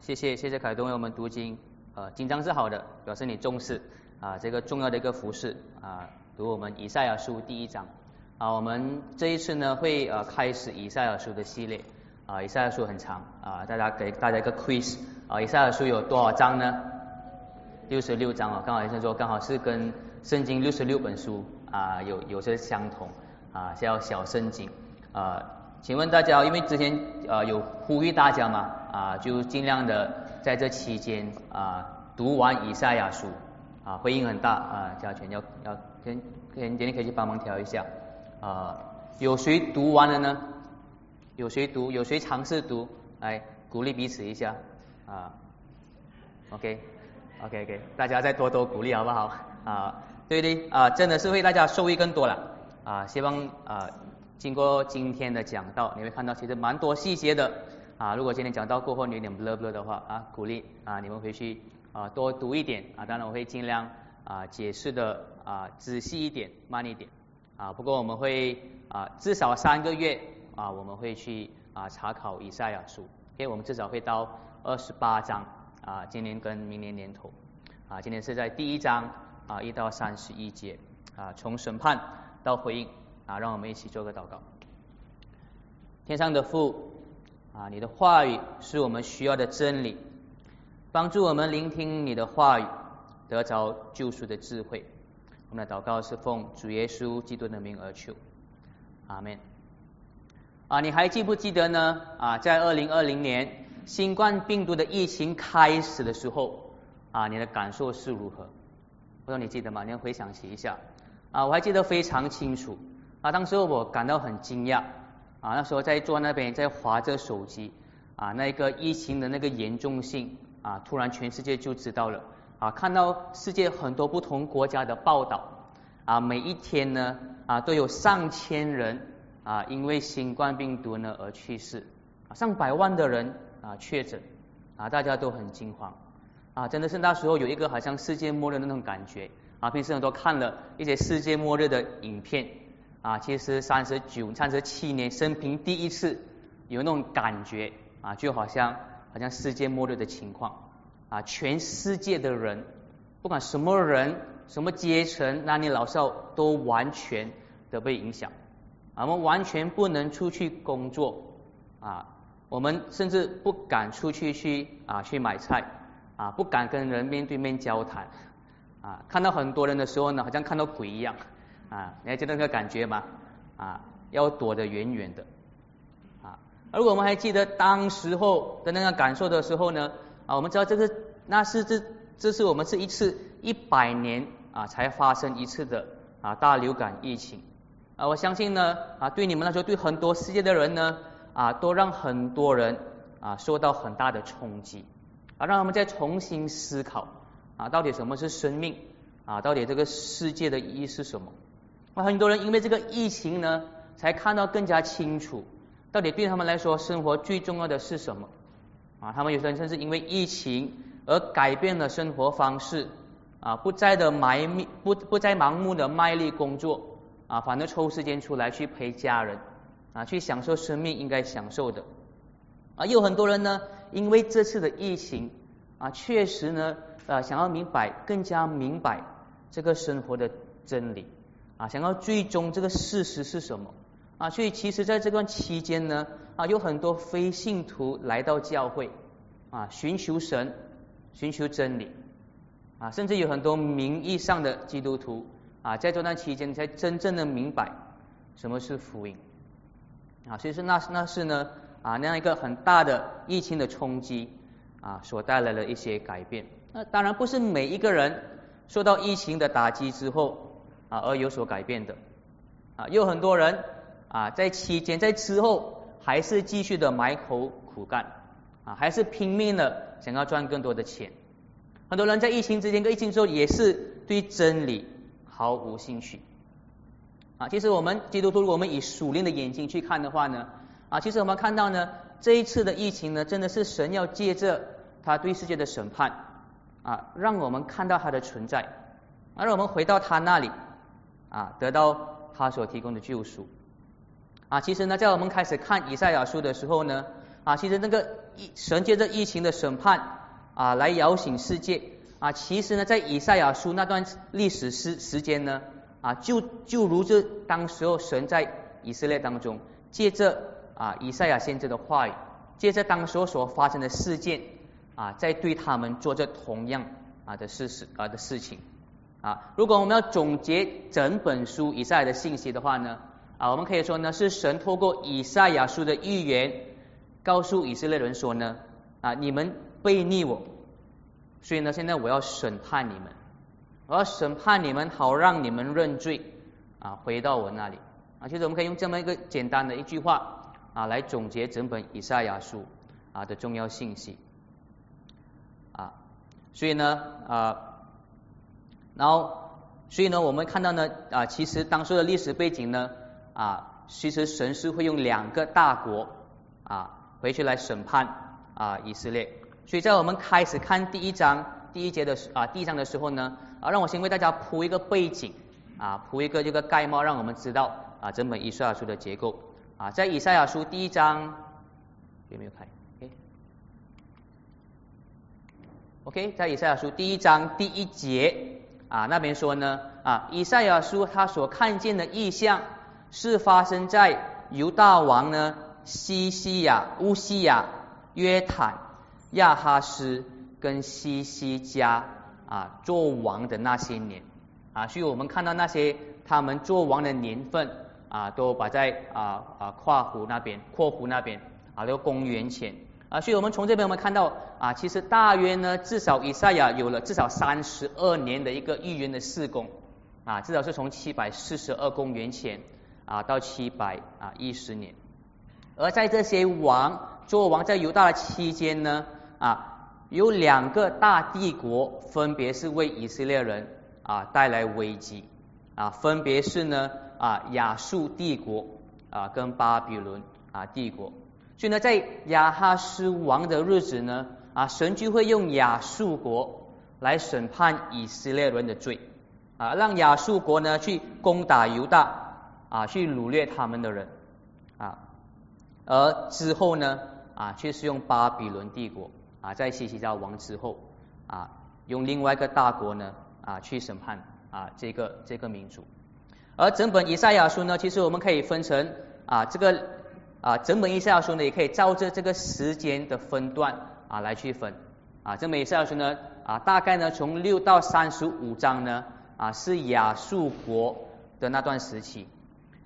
谢谢谢谢凯东为我们读经，呃，紧张是好的，表示你重视啊这个重要的一个服饰啊，读我们以赛亚书第一章啊，我们这一次呢会呃开始以赛亚书的系列啊，以赛亚书很长啊，大家给大家一个 quiz 啊，以赛亚书有多少章呢？六十六章哦，刚好医生说刚好是跟圣经六十六本书啊有有些相同啊，叫小圣经啊。请问大家，因为之前呃有呼吁大家嘛啊，就尽量的在这期间啊读完以赛亚书啊，回应很大啊，加权要要先先今天可以去帮忙调一下啊，有谁读完了呢？有谁读？有谁尝试读？来鼓励彼此一下啊，OK OK OK，大家再多多鼓励好不好啊？对的啊，真的是为大家受益更多了啊，希望啊。经过今天的讲道，你会看到其实蛮多细节的啊。如果今天讲到过后你有点不乐不乐的话啊，鼓励啊你们回去啊多读一点啊。当然我会尽量啊解释的啊仔细一点，慢一点啊。不过我们会啊至少三个月啊我们会去啊查考以赛亚书，因为我们至少会到二十八章啊，今年跟明年年头啊。今天是在第一章啊一到三十一节啊，从审判到回应。啊，让我们一起做个祷告。天上的父啊，你的话语是我们需要的真理，帮助我们聆听你的话语，得着救赎的智慧。我们的祷告是奉主耶稣基督的名而求，阿门。啊，你还记不记得呢？啊，在二零二零年新冠病毒的疫情开始的时候，啊，你的感受是如何？不知道你记得吗？你要回想起一下。啊，我还记得非常清楚。啊，当时我感到很惊讶啊，那时候在坐那边在划着手机啊，那个疫情的那个严重性啊，突然全世界就知道了。啊，看到世界很多不同国家的报道啊，每一天呢啊都有上千人啊因为新冠病毒呢而去世。啊，上百万的人啊确诊啊，大家都很惊慌。啊，真的是那时候有一个好像世界末日那种感觉。啊，平时很多看了一些世界末日的影片。啊，其实三十九、三十七年生平第一次有那种感觉啊，就好像好像世界末日的情况啊，全世界的人，不管什么人、什么阶层、男女老少，都完全的被影响。啊我们完全不能出去工作啊，我们甚至不敢出去去啊去买菜啊，不敢跟人面对面交谈啊，看到很多人的时候呢，好像看到鬼一样。啊，你还记得那个感觉吗？啊，要躲得远远的。啊，而我们还记得当时候的那个感受的时候呢，啊，我们知道这个那是这这是我们是一次一百年啊才发生一次的啊大流感疫情。啊，我相信呢啊对你们来说，对很多世界的人呢啊都让很多人啊受到很大的冲击。啊，让他们再重新思考啊到底什么是生命啊？到底这个世界的意义是什么？那很多人因为这个疫情呢，才看到更加清楚，到底对他们来说生活最重要的是什么啊？他们有些人甚至因为疫情而改变了生活方式啊，不再的埋命，不不再盲目的卖力工作啊，反而抽时间出来去陪家人啊，去享受生命应该享受的啊。有很多人呢，因为这次的疫情啊，确实呢，呃，想要明白更加明白这个生活的真理。啊，想要追踪这个事实是什么啊？所以其实在这段期间呢，啊，有很多非信徒来到教会啊，寻求神，寻求真理啊，甚至有很多名义上的基督徒啊，在这段期间才真正的明白什么是福音啊。所以说那那是呢啊那样一个很大的疫情的冲击啊，所带来的一些改变。那当然不是每一个人受到疫情的打击之后。啊，而有所改变的啊，有很多人啊，在期间在之后还是继续的埋头苦干啊，还是拼命的想要赚更多的钱。很多人在疫情之前跟疫情之后也是对真理毫无兴趣啊。其实我们基督徒，如果我们以属灵的眼睛去看的话呢，啊，其实我们看到呢，这一次的疫情呢，真的是神要借着他对世界的审判啊，让我们看到他的存在，啊，让我们回到他那里。啊，得到他所提供的救赎啊！其实呢，在我们开始看以赛亚书的时候呢，啊，其实那个疫神借着疫情的审判啊，来摇醒世界啊，其实呢，在以赛亚书那段历史时时间呢啊，就就如这当时候神在以色列当中借着啊以赛亚先知的话语，借着当时候所发生的事件啊，在对他们做着同样啊的事实啊的事情啊。如果我们要总结整本书以赛的信息的话呢啊，我们可以说呢，是神透过以赛亚书的预言。告诉以色列人说呢，啊，你们背逆我，所以呢，现在我要审判你们，我要审判你们，好让你们认罪，啊，回到我那里。啊，其实我们可以用这么一个简单的一句话啊，来总结整本以赛亚书啊的重要信息。啊，所以呢，啊，然后，所以呢，我们看到呢，啊，其实当时的历史背景呢，啊，其实神是会用两个大国，啊。回去来审判啊以色列，所以在我们开始看第一章第一节的时啊第一章的时候呢啊让我先为大家铺一个背景啊铺一个这个盖帽，让我们知道啊整本以赛亚书的结构啊在以赛亚书第一章有没有开？OK，在以赛亚书第一章第一节啊那边说呢啊以赛亚书他所看见的意象是发生在犹大王呢。西西亚、乌西亚、约坦、亚哈斯跟西西加啊做王的那些年啊，所以我们看到那些他们做王的年份啊，都摆在啊啊跨湖那边、括湖那边啊，那个公元前啊，所以我们从这边我们看到啊，其实大约呢，至少以赛亚有了至少三十二年的一个预言的事工啊，至少是从七百四十二公元前啊到七百啊一十年。而在这些王做王在犹大的期间呢，啊，有两个大帝国，分别是为以色列人啊带来危机啊，分别是呢啊亚述帝国啊跟巴比伦啊帝国。所以呢，在亚哈斯王的日子呢，啊神就会用亚述国来审判以色列人的罪啊，让亚述国呢去攻打犹大啊，去掳掠他们的人啊。而之后呢，啊，却是用巴比伦帝国啊，在西西家王之后啊，用另外一个大国呢啊去审判啊这个这个民族。而整本以赛亚书呢，其实我们可以分成啊这个啊整本以赛亚书呢，也可以照着这个时间的分段啊来去分啊。整本以赛亚书呢啊，大概呢从六到三十五章呢啊是亚述国的那段时期。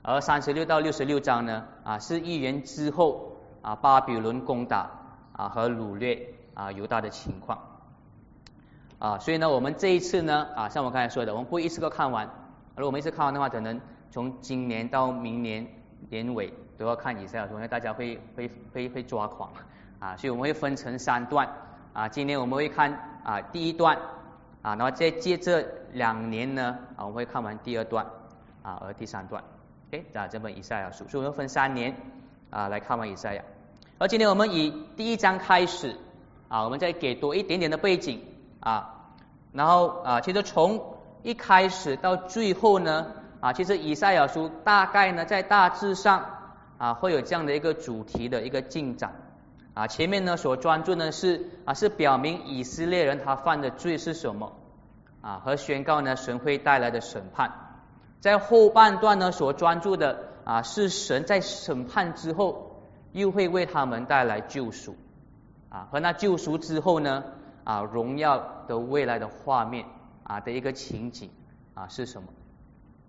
而三十六到六十六章呢，啊是预言之后啊巴比伦攻打啊和掳掠啊犹大的情况啊，所以呢我们这一次呢啊像我刚才说的，我们不会一次都看完，如果我们一次看完的话，可能从今年到明年年尾都要看以赛亚书，因为大家会会会会抓狂啊，所以我们会分成三段。啊，今年我们会看啊第一段。啊，然后再接着两年呢啊我们会看完第二段。啊而第三段。OK，啊，这本以赛亚书，所以我们分三年。啊来看完以赛亚。而今天我们以第一章开始啊，我们再给多一点点的背景。啊，然后啊，其实从一开始到最后呢啊，其实以赛亚书大概呢在大致上啊会有这样的一个主题的一个进展啊。前面呢所专注呢是啊是表明以色列人他犯的罪是什么啊，和宣告呢神会带来的审判。在后半段呢，所专注的啊是神在审判之后又会为他们带来救赎啊，和那救赎之后呢啊荣耀的未来的画面啊的一个情景啊是什么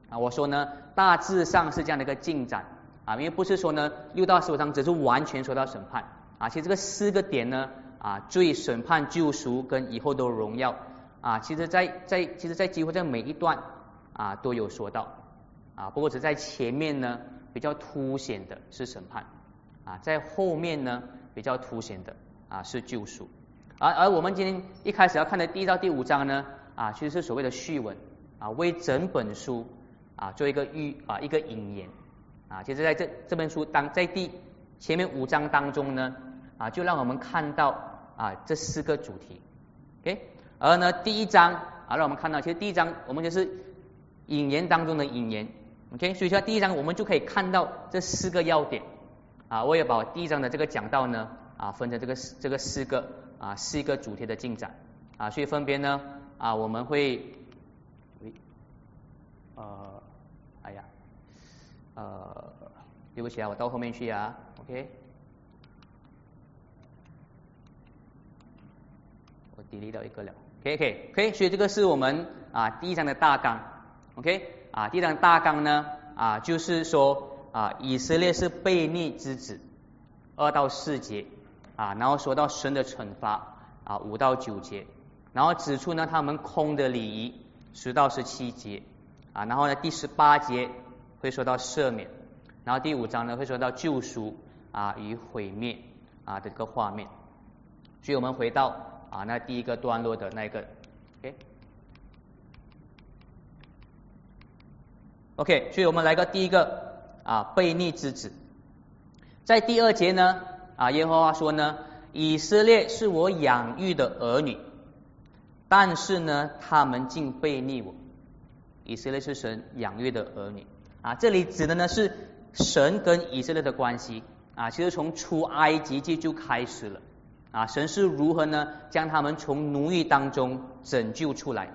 啊？我说呢大致上是这样的一个进展啊，因为不是说呢六到十五章只是完全说到审判啊，其实这个四个点呢啊最审判救赎跟以后的荣耀啊，其实在在其实在几乎在每一段。啊，都有说到啊，不过只在前面呢比较凸显的是审判啊，在后面呢比较凸显的啊是救赎，而而我们今天一开始要看的第一到第五章呢啊，其实是所谓的序文啊，为整本书啊做一个预啊一个引言啊，其实在这这本书当在第前面五章当中呢啊，就让我们看到啊这四个主题，OK，而呢第一章啊让我们看到，其实第一章我们就是。引言当中的引言，OK，所以说第一章我们就可以看到这四个要点啊。我也把第一章的这个讲到呢啊分成这个这个四个啊四个主题的进展啊，所以分别呢啊我们会，呃，呃，对不起啊，我到后面去啊，OK，我 delete 一个了，OK OK OK，所以这个是我们啊第一章的大纲，OK 啊第一章大纲呢啊就是说。啊，以色列是悖逆之子，二到四节啊，然后说到神的惩罚啊，五到九节，然后指出呢他们空的礼仪，十到十七节啊，然后呢第十八节会说到赦免，然后第五章呢会说到救赎啊与毁灭啊的这个画面，所以我们回到啊那第一个段落的那个，OK OK，所以我们来个第一个。啊，悖逆之子，在第二节呢，啊，耶和华说呢，以色列是我养育的儿女，但是呢，他们竟悖逆我。以色列是神养育的儿女，啊，这里指的呢是神跟以色列的关系，啊，其实从出埃及记就开始了，啊，神是如何呢将他们从奴役当中拯救出来，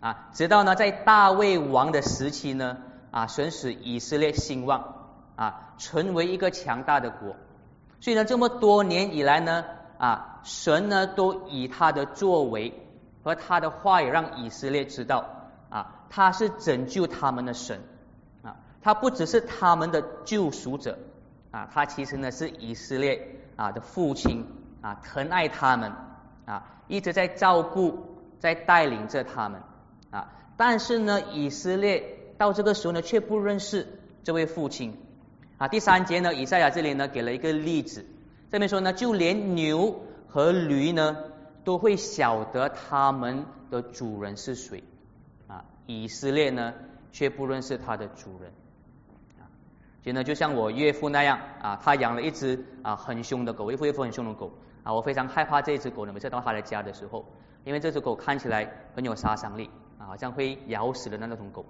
啊，直到呢在大卫王的时期呢。啊，神使以色列兴旺啊，成为一个强大的国。所以呢，这么多年以来呢，啊，神呢都以他的作为和他的话语让以色列知道啊，他是拯救他们的神，他不只是他们的救赎者啊，他其实呢是以色列啊的父亲啊，疼爱他们啊，一直在照顾、在带领着他们啊。但是呢，以色列。到这个时候呢，却不认识这位父亲啊。第三节呢，以赛亚这里呢给了一个例子，这边说呢，就连牛和驴呢都会晓得他们的主人是谁啊。以色列呢却不认识他的主人。所以呢，就像我岳父那样啊，他养了一只啊很凶的狗，岳父岳父很凶的狗啊，我非常害怕这只狗呢。每次到他的家的时候，因为这只狗看起来很有杀伤力啊，好像会咬死的那种狗。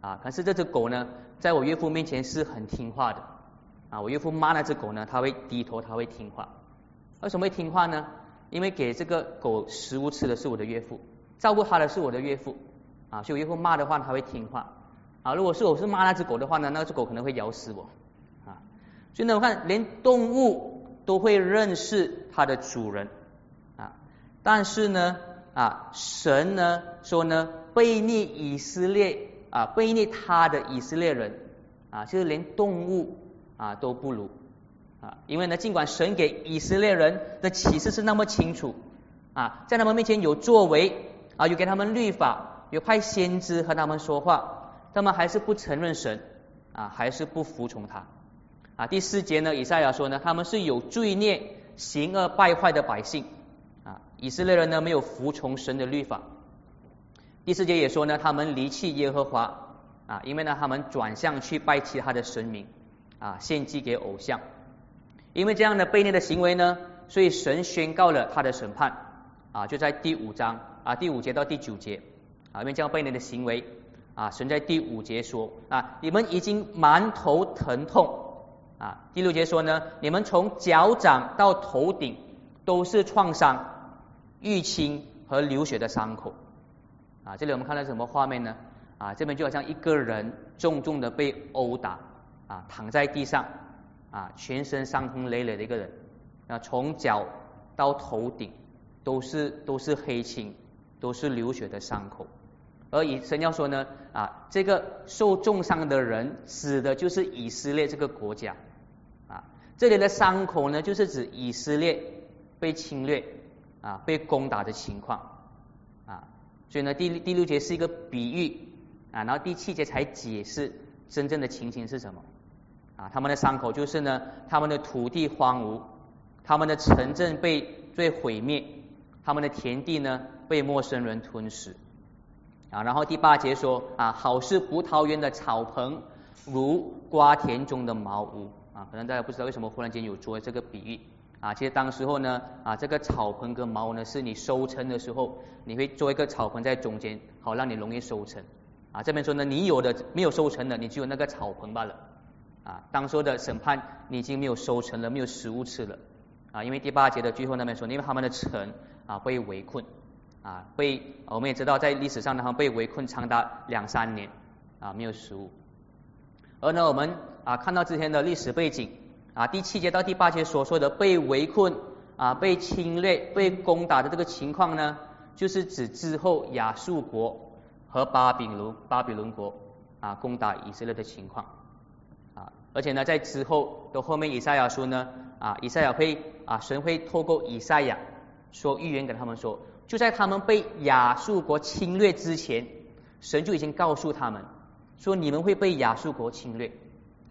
啊，可是这只狗呢，在我岳父面前是很听话的。啊，我岳父骂那只狗呢，它会低头，它会听话。为什么会听话呢？因为给这个狗食物吃的是我的岳父，照顾它的是我的岳父。啊，所以我岳父骂的话，它会听话。啊，如果是我是骂那只狗的话呢，那只狗可能会咬死我。啊，所以呢，我看连动物都会认识它的主人。啊，但是呢，啊，神呢说呢，背逆以色列。啊，背逆他的以色列人啊，就是连动物啊都不如啊，因为呢，尽管神给以色列人的启示是那么清楚啊，在他们面前有作为啊，有给他们律法，有派先知和他们说话，他们还是不承认神啊，还是不服从他啊。第四节呢，以赛亚说呢，他们是有罪孽、行恶败坏的百姓啊，以色列人呢没有服从神的律法。第四节也说呢，他们离弃耶和华啊，因为呢他们转向去拜其他的神明啊，献祭给偶像。因为这样的悖逆的行为呢，所以神宣告了他的审判啊，就在第五章啊第五节到第九节啊，因为这样悖逆的行为啊，神在第五节说啊，你们已经满头疼痛啊。第六节说呢，你们从脚掌到头顶都是创伤、淤青和流血的伤口。啊，这里我们看到什么画面呢？啊，这边就好像一个人重重的被殴打，啊，躺在地上，啊，全身伤痕累累的一个人，啊，从脚到头顶都是都是黑青，都是流血的伤口。而以神要说呢，啊，这个受重伤的人指的就是以色列这个国家，啊，这里的伤口呢，就是指以色列被侵略，啊，被攻打的情况啊。所以呢，第第六节是一个比喻啊，然后第七节才解释真正的情形是什么啊。他们的伤口就是呢，他们的土地荒芜，他们的城镇被被毁灭，他们的田地呢被陌生人吞噬啊。然后第八节说啊，好似葡萄园的草棚，如瓜田中的茅屋啊。可能大家不知道为什么忽然间有做这个比喻。啊，其实当时候呢，啊，这个草棚跟茅屋呢，是你收成的时候，你会做一个草棚在中间，好让你容易收成。啊，这边说呢，你有的没有收成的，你只有那个草棚罢了。啊，当说的审判，你已经没有收成了，没有食物吃了。啊，因为第八节的最后那边说，因为他们的城啊被围困啊，被我们也知道在历史上呢，他们被围困长达两三年啊，没有食物。而呢，我们啊看到之前的历史背景啊，第七节到第八节所说的被围困啊、被侵略、被攻打的这个情况呢，就是指之后亚述国和巴比伦巴比伦国啊攻打以色列的情况啊，而且呢，在之后的后面以赛亚书呢啊，以赛亚会啊神会透过以赛亚说预言给他们说，就在他们被亚述国侵略之前，神就已经告诉他们。说你们会被亚述国侵略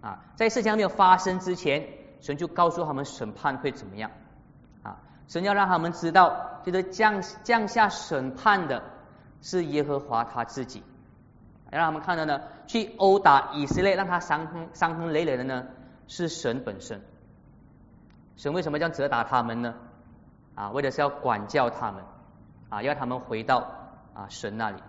啊，在事情还没有发生之前，神就告诉他们审判会怎么样啊，神要让他们知道，就是降降下审判的是耶和华他自己，让他们看到呢，去殴打以色列，让他伤痕伤痕累累的呢，是神本身。神为什么这样责打他们呢？啊，为的是要管教他们啊，要他们回到啊神那里。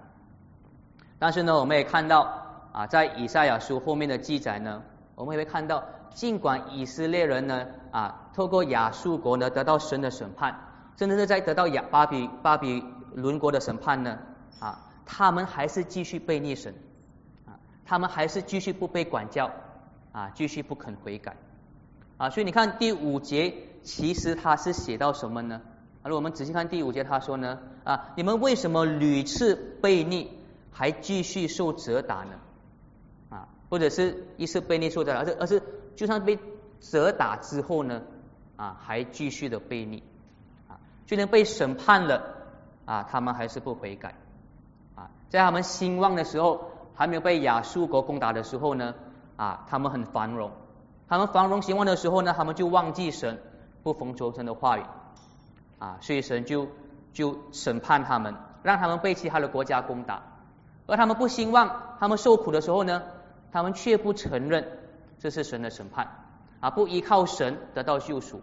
但是呢，我们也看到。啊，在以赛亚书后面的记载呢，我们也会看到，尽管以色列人呢啊，透过亚述国呢得到神的审判，甚至是在得到亚巴比巴比伦国的审判呢啊，他们还是继续被逆神啊，他们还是继续不被管教啊，继续不肯悔改啊，所以你看第五节，其实他是写到什么呢？如果我们仔细看第五节，他说呢啊，你们为什么屡次背逆，还继续受责打呢？啊或者是一次被逆受打，而是而是就算被责打之后呢，啊，还继续的被逆，啊，就连被审判了，啊，他们还是不悔改，啊，在他们兴旺的时候，还没有被亚述国攻打的时候呢，啊，他们很繁荣，他们繁荣兴旺的时候呢，他们就忘记神，不逢求神的话语，啊，所以神就就审判他们，让他们被其他的国家攻打，而他们不兴旺，他们受苦的时候呢？他们却不承认这是神的审判啊，不依靠神得到救赎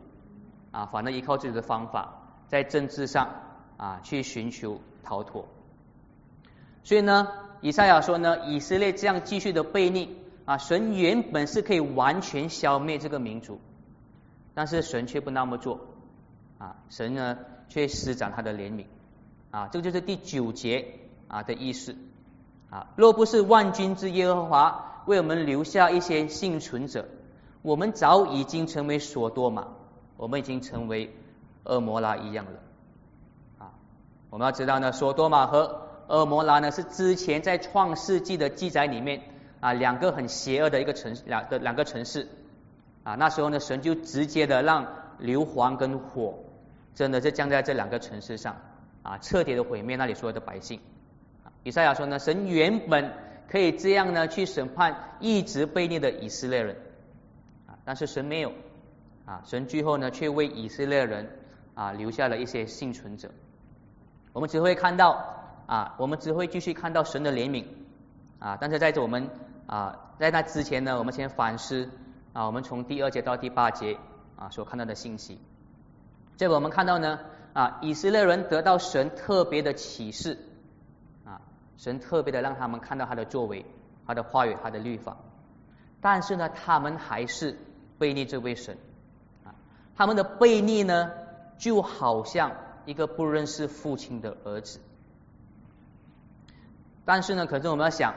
啊，反而依靠自己的方法在政治上啊去寻求逃脱。所以呢，以赛亚说呢，以色列这样继续的悖逆啊，神原本是可以完全消灭这个民族，但是神却不那么做啊，神呢却施展他的怜悯啊，这个就是第九节啊的意思啊，若不是万军之耶和华。为我们留下一些幸存者，我们早已经成为索多玛，我们已经成为恶魔拉一样了。啊，我们要知道呢，索多玛和恶魔拉呢是之前在创世纪的记载里面啊两个很邪恶的一个城两的两个城市啊，那时候呢神就直接的让硫磺跟火真的是降在这两个城市上啊，彻底的毁灭那里所有的百姓。以赛亚说呢，神原本。可以这样呢，去审判一直被逆的以色列人啊，但是神没有啊，神最后呢，却为以色列人啊留下了一些幸存者。我们只会看到啊，我们只会继续看到神的怜悯啊，但是在这我们啊，在那之前呢，我们先反思啊，我们从第二节到第八节啊所看到的信息。这个我们看到呢啊，以色列人得到神特别的启示。啊神特别的让他们看到他的作为，他的话语，他的律法，但是呢，他们还是背逆这位神啊。他们的背逆呢，就好像一个不认识父亲的儿子。但是呢，可是我们要想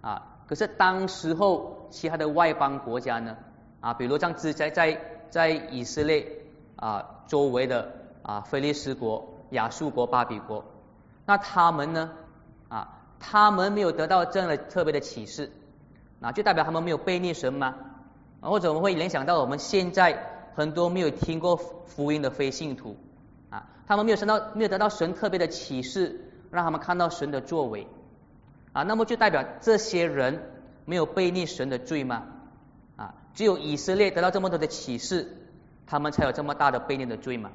啊，可是当时候其他的外邦国家呢啊，比如像之在在在以色列啊周围的啊菲利斯国、亚述国、巴比国，那他们呢啊？他们没有得到这样的特别的启示，那就代表他们没有背逆神吗？或者我们会联想到我们现在很多没有听过福音的非信徒啊，他们没有得到没有得到神特别的启示，让他们看到神的作为啊，那么就代表这些人没有背逆神的罪吗？啊，只有以色列得到这么多的启示，他们才有这么大的背逆的罪嘛？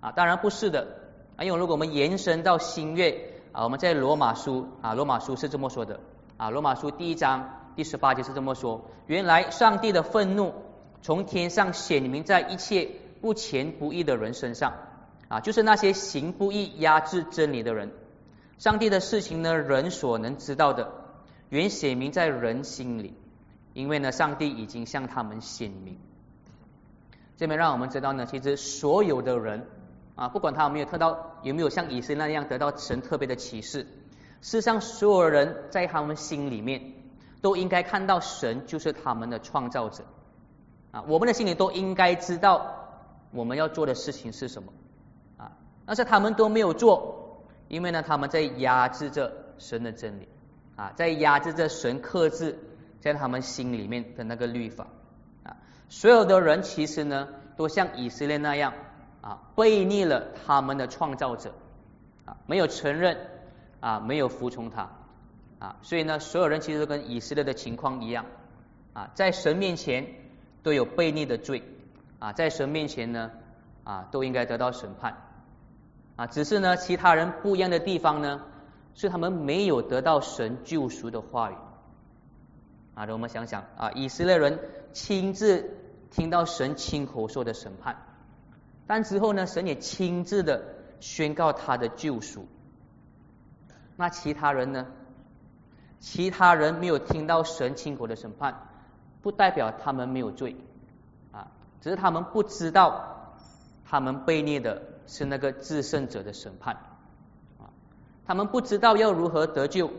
啊，当然不是的啊，因为如果我们延伸到新月。啊，我们在罗马书啊，罗马书是这么说的啊，罗马书第一章第十八节是这么说：原来上帝的愤怒从天上显明在一切不前不义的人身上啊，就是那些行不义、压制真理的人。上帝的事情呢，人所能知道的，原显明在人心里，因为呢，上帝已经向他们显明。这边让我们知道呢，其实所有的人啊，不管他有没有得到有没有像以色列那样得到神特别的启示，事实上所有人在他们心里面都应该看到神就是他们的创造者。啊，我们的心里都应该知道我们要做的事情是什么。啊，但是他们都没有做，因为呢他们在压制着神的真理。啊，在压制着神克制在他们心里面的那个律法。所有的人其实呢，都像以色列那样啊，背逆了他们的创造者啊，没有承认啊，没有服从他啊，所以呢，所有人其实都跟以色列的情况一样啊，在神面前都有背逆的罪啊，在神面前呢啊，都应该得到审判啊，只是呢，其他人不一样的地方呢，是他们没有得到神救赎的话语啊，让我们想想啊，以色列人亲自。听到神亲口说的审判，但之后呢，神也亲自的宣告他的救赎。那其他人呢？其他人没有听到神亲口的审判，不代表他们没有罪啊，只是他们不知道他们被虐的是那个制胜者的审判啊，他们不知道要如何得救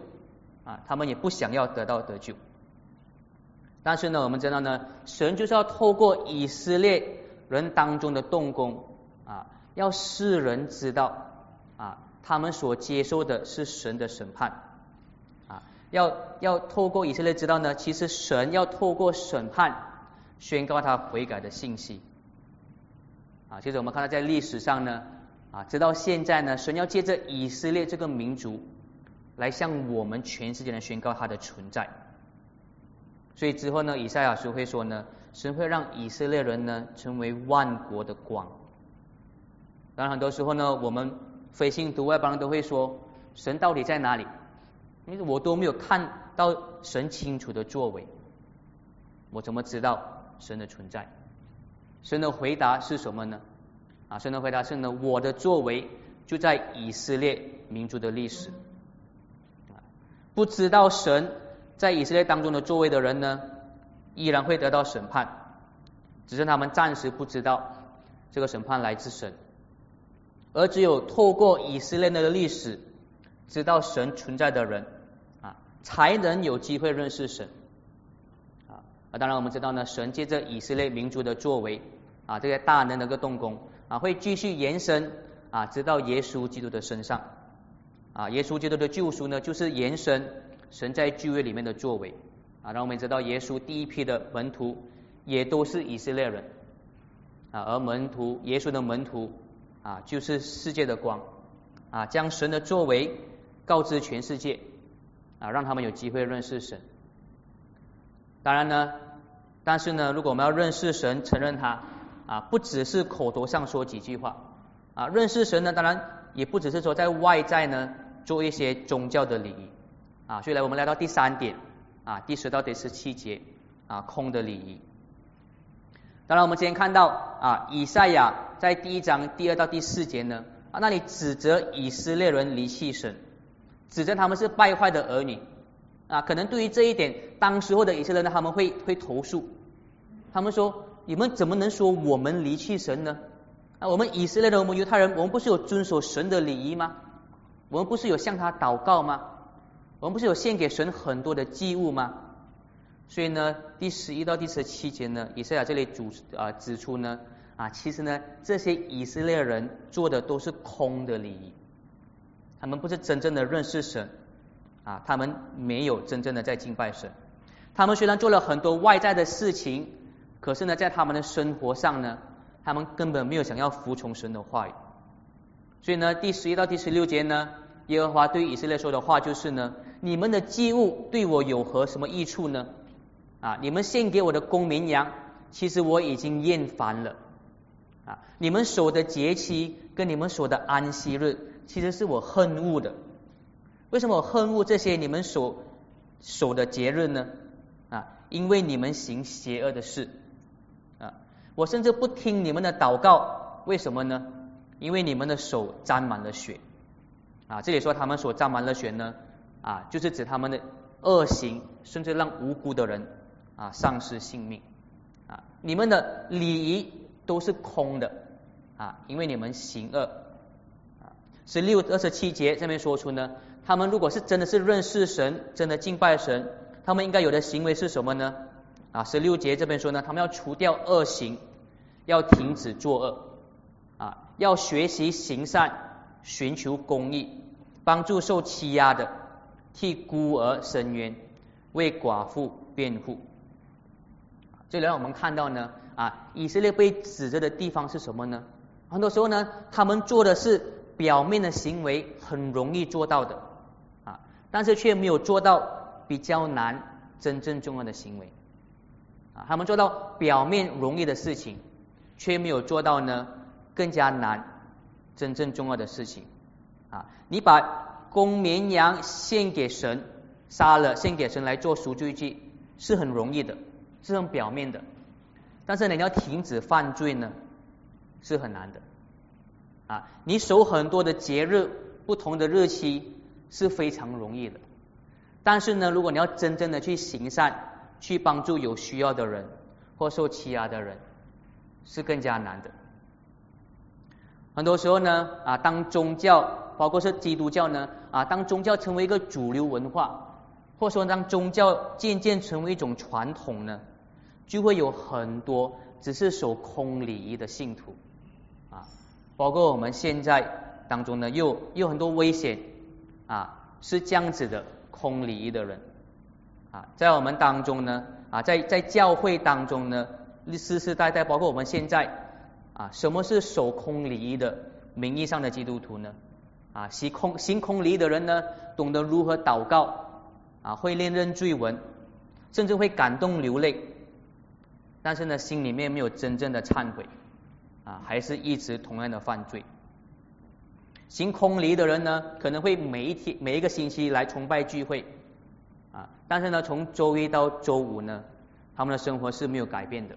啊，他们也不想要得到得救。但是呢，我们知道呢，神就是要透过以色列人当中的动工啊，要世人知道啊，他们所接受的是神的审判啊，要要透过以色列知道呢，其实神要透过审判宣告他悔改的信息啊。其实我们看到在历史上呢啊，直到现在呢，神要借着以色列这个民族来向我们全世界人宣告他的存在。所以之后呢，以赛亚书会说呢，神会让以色列人呢成为万国的光。当然很多时候呢，我们非信徒外邦人都会说，神到底在哪里？因为我都没有看到神清楚的作为，我怎么知道神的存在？神的回答是什么呢？啊，神的回答是呢，我的作为就在以色列民族的历史。不知道神。在以色列当中的座位的人呢，依然会得到审判，只是他们暂时不知道这个审判来自神，而只有透过以色列的历史，知道神存在的人啊，才能有机会认识神啊。啊当然我们知道呢，神借着以色列民族的作为啊，这些大能的个动工啊，会继续延伸啊，直到耶稣基督的身上啊，耶稣基督的救赎呢，就是延伸。神在聚会里面的作为。啊，让我们知道耶稣第一批的门徒也都是以色列人。啊，而门徒耶稣的门徒啊，就是世界的光。啊，将神的作为告知全世界。啊，让他们有机会认识神。当然呢，但是呢，如果我们要认识神、承认他啊，不只是口头上说几句话。啊，认识神呢，当然也不只是说在外在呢做一些宗教的礼仪。啊，所以来我们来到第三点啊，第十到第十七节啊，空的礼仪。当然，我们今天看到啊，以赛亚在第一章第二到第四节呢啊，那里指责以色列人离弃神，指责他们是败坏的儿女啊。可能对于这一点，当时候的以色列人他们会会投诉，他们说：你们怎么能说我们离弃神呢？啊，我们以色列人，我们犹太人，我们不是有遵守神的礼仪吗？我们不是有向他祷告吗？我们不是有献给神很多的祭物吗？所以呢，第十一到第十七节呢，以赛亚这里主啊指出呢啊，其实呢，这些以色列人做的都是空的礼仪，他们不是真正的认识神啊，他们没有真正的在敬拜神。他们虽然做了很多外在的事情，可是呢，在他们的生活上呢，他们根本没有想要服从神的话语。所以呢，第十一到第十六节呢，耶和华对以色列说的话就是呢。你们的祭物对我有何什么益处呢？啊，你们献给我的公绵羊，其实我已经厌烦了。啊，你们守的节期跟你们守的安息日，其实是我恨恶的。为什么我恨恶这些你们所守的节日呢？啊，因为你们行邪恶的事。啊，我甚至不听你们的祷告，为什么呢？因为你们的手沾满了血。啊，这里说他们所沾满了血呢？啊，就是指他们的恶行，甚至让无辜的人啊丧失性命啊。你们的礼仪都是空的啊，因为你们行恶啊。十六二十七节这边说出呢，他们如果是真的是认识神，真的敬拜神，他们应该有的行为是什么呢？啊，十六节这边说呢，他们要除掉恶行，要停止作恶啊，要学习行善，寻求公义，帮助受欺压的，替孤儿伸冤，为寡妇辩护。这里让我们看到呢，啊，以色列被指责的地方是什么呢？很多时候呢，他们做的是表面的行为，很容易做到的啊，但是却没有做到比较难、真正重要的行为。啊，他们做到表面容易的事情，却没有做到呢更加难、真正重要的事情。啊，你把公绵羊献给神，杀了献给神来做赎罪祭，是很容易的，是很表面的。但是你要停止犯罪呢，是很难的。啊，你守很多的节日、不同的日期是非常容易的。但是呢，如果你要真正的去行善，去帮助有需要的人或受欺压的人，是更加难的。很多时候呢，啊，当宗教，包括是基督教呢，啊，当宗教成为一个主流文化，或者说当宗教渐渐成为一种传统呢，就会有很多只是守空礼仪的信徒，啊，包括我们现在当中呢，又又很多危险，啊，是这样子的空礼仪的人。啊，在我们当中呢，啊，在在教会当中呢，世世代代，包括我们现在，啊，什么是守空礼仪的名义上的基督徒呢？啊，行空行空礼仪的人呢，懂得如何祷告，啊，会念认罪文，甚至会感动流泪，但是呢，心里面没有真正的忏悔，啊，还是一直同样的犯罪。行空礼的人呢，可能会每一天每一个星期来崇拜聚会。啊，但是呢，从周一到周五呢，他们的生活是没有改变的，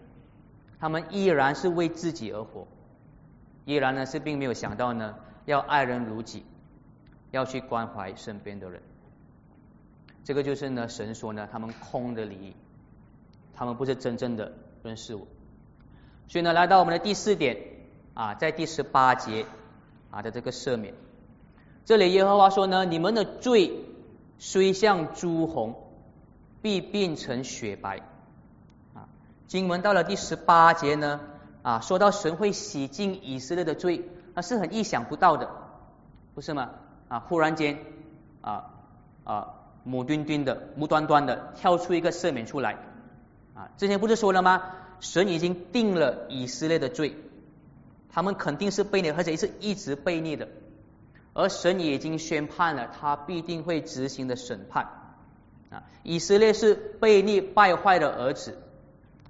他们依然是为自己而活，依然呢是并没有想到呢要爱人如己，要去关怀身边的人，这个就是呢神说呢他们空的礼仪，他们不是真正的认识我，所以呢来到我们的第四点啊，在第十八节啊的这个赦免，这里耶和华说呢你们的罪。虽像朱红，必变成雪白。啊，经文到了第十八节呢，啊，说到神会洗净以色列的罪，那是很意想不到的，不是吗？啊，忽然间，啊啊，木墩墩的、木端端的跳出一个赦免出来。啊，之前不是说了吗？神已经定了以色列的罪，他们肯定是悖逆，而且是一直悖逆的。而神已经宣判了，他必定会执行的审判啊！以色列是悖逆败坏的儿子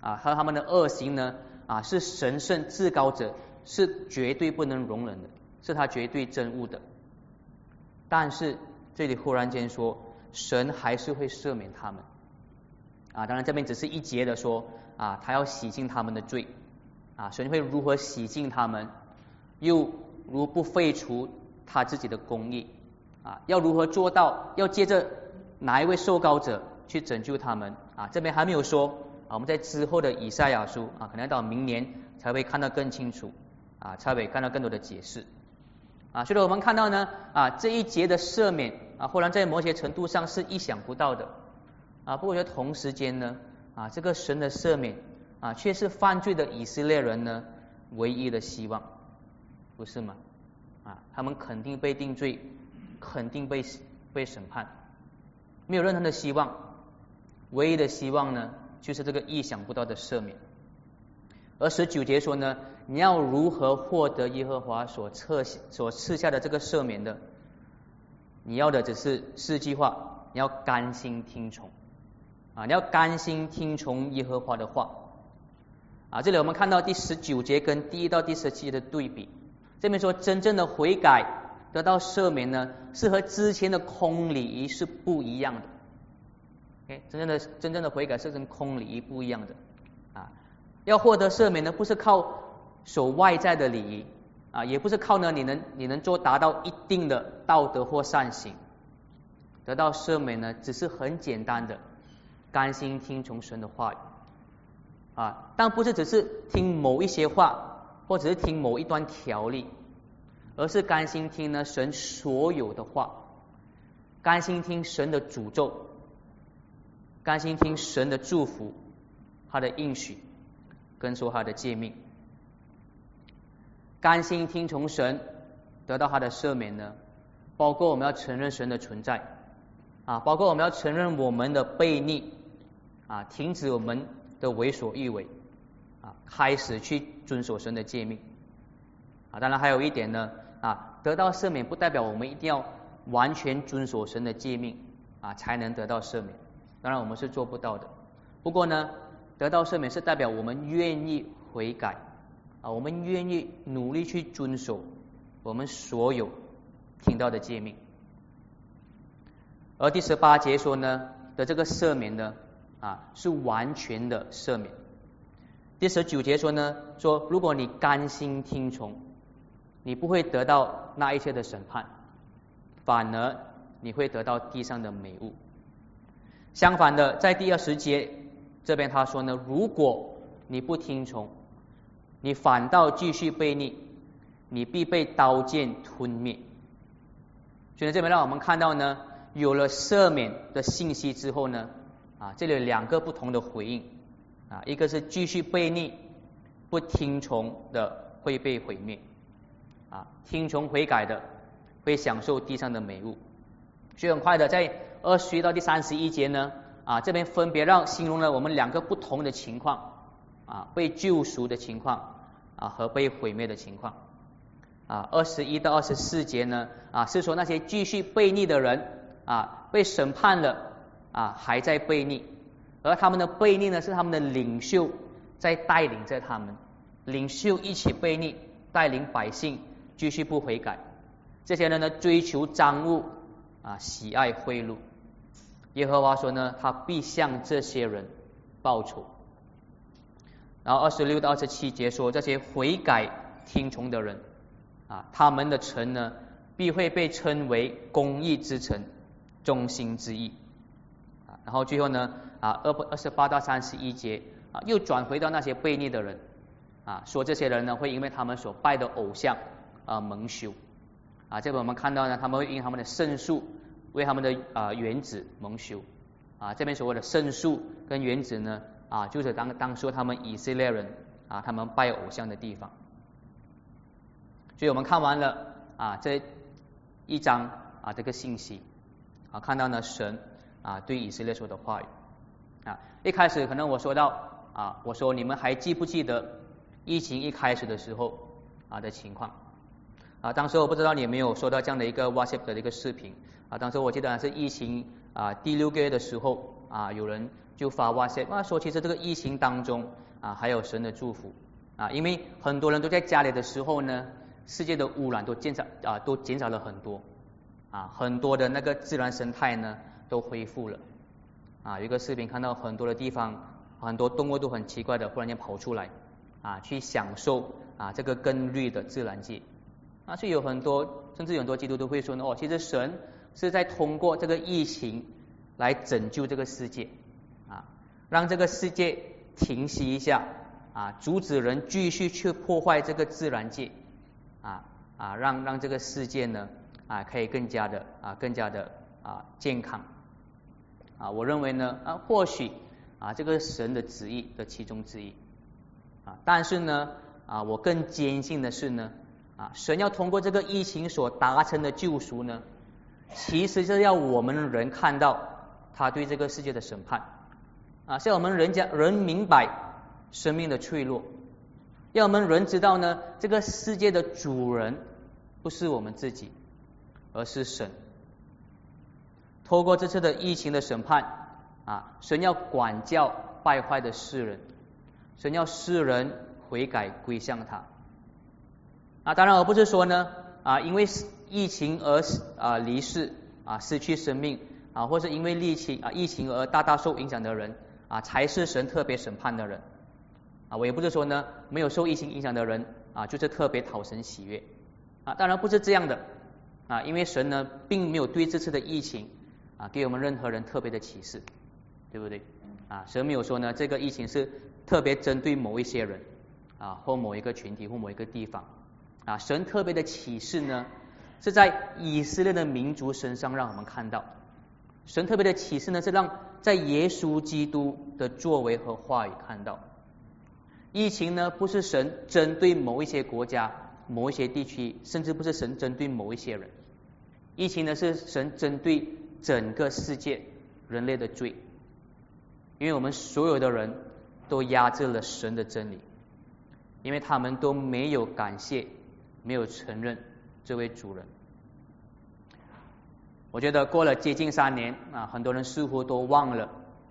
啊，和他们的恶行呢啊，是神圣至高者是绝对不能容忍的，是他绝对憎恶的。但是这里忽然间说，神还是会赦免他们啊！当然这边只是一节的说啊，他要洗净他们的罪啊，神会如何洗净他们，又如不废除。他自己的公义啊，要如何做到？要借着哪一位受膏者去拯救他们啊？这边还没有说啊，我们在之后的以赛亚书啊，可能要到明年才会看到更清楚啊，才会看到更多的解释啊。所以我们看到呢啊，这一节的赦免啊，忽然在某些程度上是意想不到的啊。不过我觉得同时间呢啊，这个神的赦免啊，却是犯罪的以色列人呢唯一的希望，不是吗？啊，他们肯定被定罪，肯定被被审判，没有任何的希望。唯一的希望呢，就是这个意想不到的赦免。而十九节说呢，你要如何获得耶和华所赐所赐下的这个赦免的？你要的只是四句话，你要甘心听从啊，你要甘心听从耶和华的话啊。这里我们看到第十九节跟第一到第十七节的对比。这边说真正的悔改得到赦免呢，是和之前的空礼仪是不一样的。哎，真正的真正的悔改是跟空礼仪不一样的啊。要获得赦免呢，不是靠守外在的礼仪啊，也不是靠呢你能你能做达到一定的道德或善行。得到赦免呢，只是很简单的甘心听从神的话语。啊，但不是只是听某一些话，或者是听某一段条例，而是甘心听呢神所有的话，甘心听神的诅咒，甘心听神的祝福，他的应许，跟说他的诫命，甘心听从神，得到他的赦免呢？包括我们要承认神的存在啊，包括我们要承认我们的悖逆啊，停止我们的为所欲为啊，开始去遵守神的诫命啊。当然还有一点呢啊，得到赦免不代表我们一定要完全遵守神的诫命啊才能得到赦免，当然我们是做不到的。不过呢，得到赦免是代表我们愿意悔改啊，我们愿意努力去遵守我们所有。听到的诫命，而第十八节说呢的这个赦免呢啊是完全的赦免。第十九节说呢说如果你甘心听从，你不会得到那一切的审判，反而你会得到地上的美物。相反的，在第二十节这边他说呢，如果你不听从，你反倒继续悖逆，你必被刀剑吞灭。所以这边让我们看到呢，有了赦免的信息之后呢，啊，这里有两个不同的回应，啊，一个是继续悖逆、不听从的会被毁灭，啊，听从悔改的会享受地上的美物。所以很快的，在二十一到第三十一节呢，啊，这边分别让形容了我们两个不同的情况，啊，被救赎的情况，啊，和被毁灭的情况。啊，二十一到二十四节呢，啊，是说那些继续背逆的人啊，被审判了啊，还在背逆，而他们的背逆呢，是他们的领袖在带领着他们，领袖一起背逆，带领百姓继续不悔改，这些人呢，追求赃物啊，喜爱贿赂，耶和华说呢，他必向这些人报仇。然后二十六到二十七节说，这些悔改听从的人。啊，他们的城呢，必会被称为公义之城，忠心之义。啊，然后最后呢，啊二二十八到三十一节啊，又转回到那些悖逆的人啊，说这些人呢，会因为他们所拜的偶像啊蒙羞。啊，这个我们看到呢，他们会因他们的圣树为他们的啊原子蒙羞。啊，这边所谓的圣树跟原子呢，啊，就是当当说他们以色列人啊，他们拜偶像的地方。所以我们看完了啊这一章啊这个信息啊看到呢神啊对以色列说的话语。啊一开始可能我说到啊我说你们还记不记得疫情一开始的时候啊的情况。啊当时我不知道你有没有收到这样的一个 WhatsApp 的一个视频。啊当时我记得是疫情啊第六个月的时候啊有人就发哇塞哇说其实这个疫情当中啊还有神的祝福啊因为很多人都在家里的时候呢。世界的污染都减少啊，都减少了很多啊，很多的那个自然生态呢都恢复了啊。有一个视频看到很多的地方，很多动物都很奇怪的忽然间跑出来啊，去享受啊这个更绿的自然界啊。所以有很多甚至很多基督徒会说呢，哦，其实神是在通过这个疫情来拯救这个世界，让这个世界停息一下啊，阻止人继续去破坏这个自然界。啊啊，让让这个世界呢啊可以更加的啊更加的啊健康啊，我认为呢啊或许啊这个神的旨意的其中之一啊，但是呢啊我更坚信的是呢啊神要通过这个疫情所达成的救赎呢，其实是要我们人看到他对这个世界的审判啊，是要我们人家人明白生命的脆弱。要我们人知道呢，这个世界的主人不是我们自己，而是神。透过这次的疫情的审判啊，神要管教败坏的世人，神要世人悔改归向他。啊，当然而不是说呢啊，因为疫情而啊离世啊失去生命啊，或是因为疫情啊疫情而大大受影响的人啊，才是神特别审判的人。啊，我也不是说呢，没有受疫情影响的人啊，就是特别讨神喜悦啊，当然不是这样的啊，因为神呢，并没有对这次的疫情啊，给我们任何人特别的启示，对不对？啊，神没有说呢，这个疫情是特别针对某一些人啊，或某一个群体或某一个地方啊，神特别的启示呢，是在以色列的民族身上让我们看到，神特别的启示呢，是让在耶稣基督的作为和话语看到。疫情呢，不是神针对某一些国家、某一些地区，甚至不是神针对某一些人。疫情呢，是神针对整个世界人类的罪，因为我们所有的人都压制了神的真理，因为他们都没有感谢，没有承认这位主人。我觉得过了接近三年啊，很多人似乎都忘了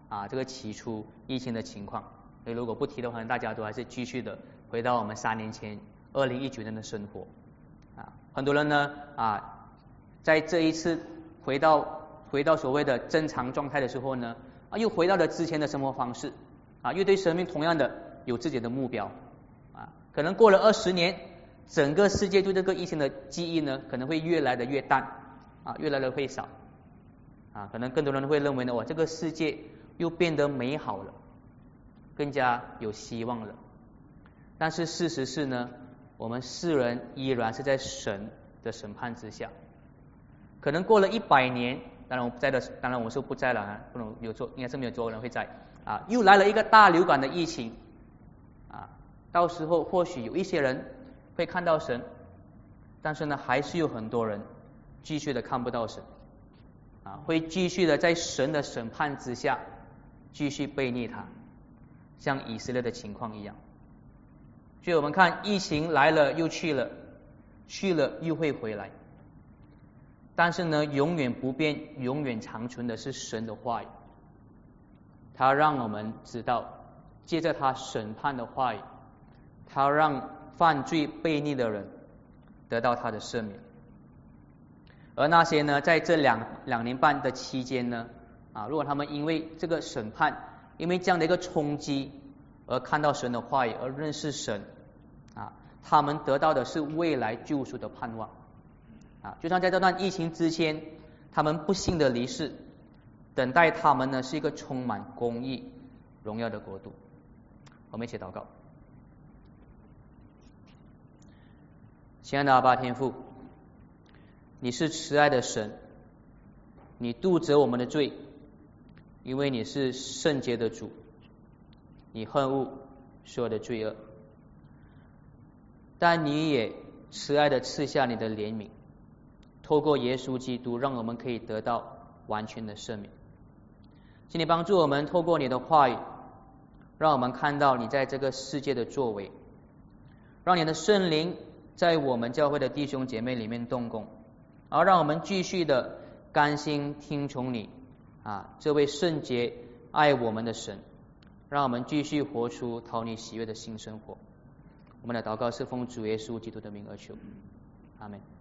啊这个起初疫情的情况。所以如果不提的话，大家都还是继续的回到我们三年前二零一九年的生活啊。很多人呢啊，在这一次回到回到所谓的正常状态的时候呢，啊又回到了之前的生活方式啊，又对生命同样的有自己的目标啊。可能过了二十年，整个世界对这个疫情的记忆呢，可能会越来的越淡啊，越来的会少啊。可能更多人会认为呢，哇，这个世界又变得美好了。更加有希望了，但是事实是呢，我们世人依然是在神的审判之下。可能过了一百年，当然我不在的，当然我说不在了啊，不能有做，应该是没有做人会在啊。又来了一个大流感的疫情啊，到时候或许有一些人会看到神，但是呢，还是有很多人继续的看不到神啊，会继续的在神的审判之下继续背逆他。像以色列的情况一样，所以我们看疫情来了又去了，去了又会回来。但是呢，永远不变、永远长存的是神的话语。他让我们知道，借着他审判的话语，他让犯罪悖逆的人得到他的赦免。而那些呢，在这两两年半的期间呢，啊，如果他们因为这个审判，因为这样的一个冲击，而看到神的话语，而认识神啊，他们得到的是未来救赎的盼望啊。就像在这段疫情之前，他们不幸的离世，等待他们呢是一个充满公义、荣耀的国度。我们一起祷告，亲爱的阿爸天父，你是慈爱的神，你度责我们的罪。因为你是圣洁的主，你恨恶所有的罪恶，但你也慈爱的赐下你的怜悯，透过耶稣基督，让我们可以得到完全的赦免。请你帮助我们，透过你的话语，让我们看到你在这个世界的作为，让你的圣灵在我们教会的弟兄姐妹里面动工，好让我们继续的甘心听从你。啊，这位圣洁爱我们的神，让我们继续活出讨你喜悦的新生活。我们的祷告是奉主耶稣基督的名而求，阿门。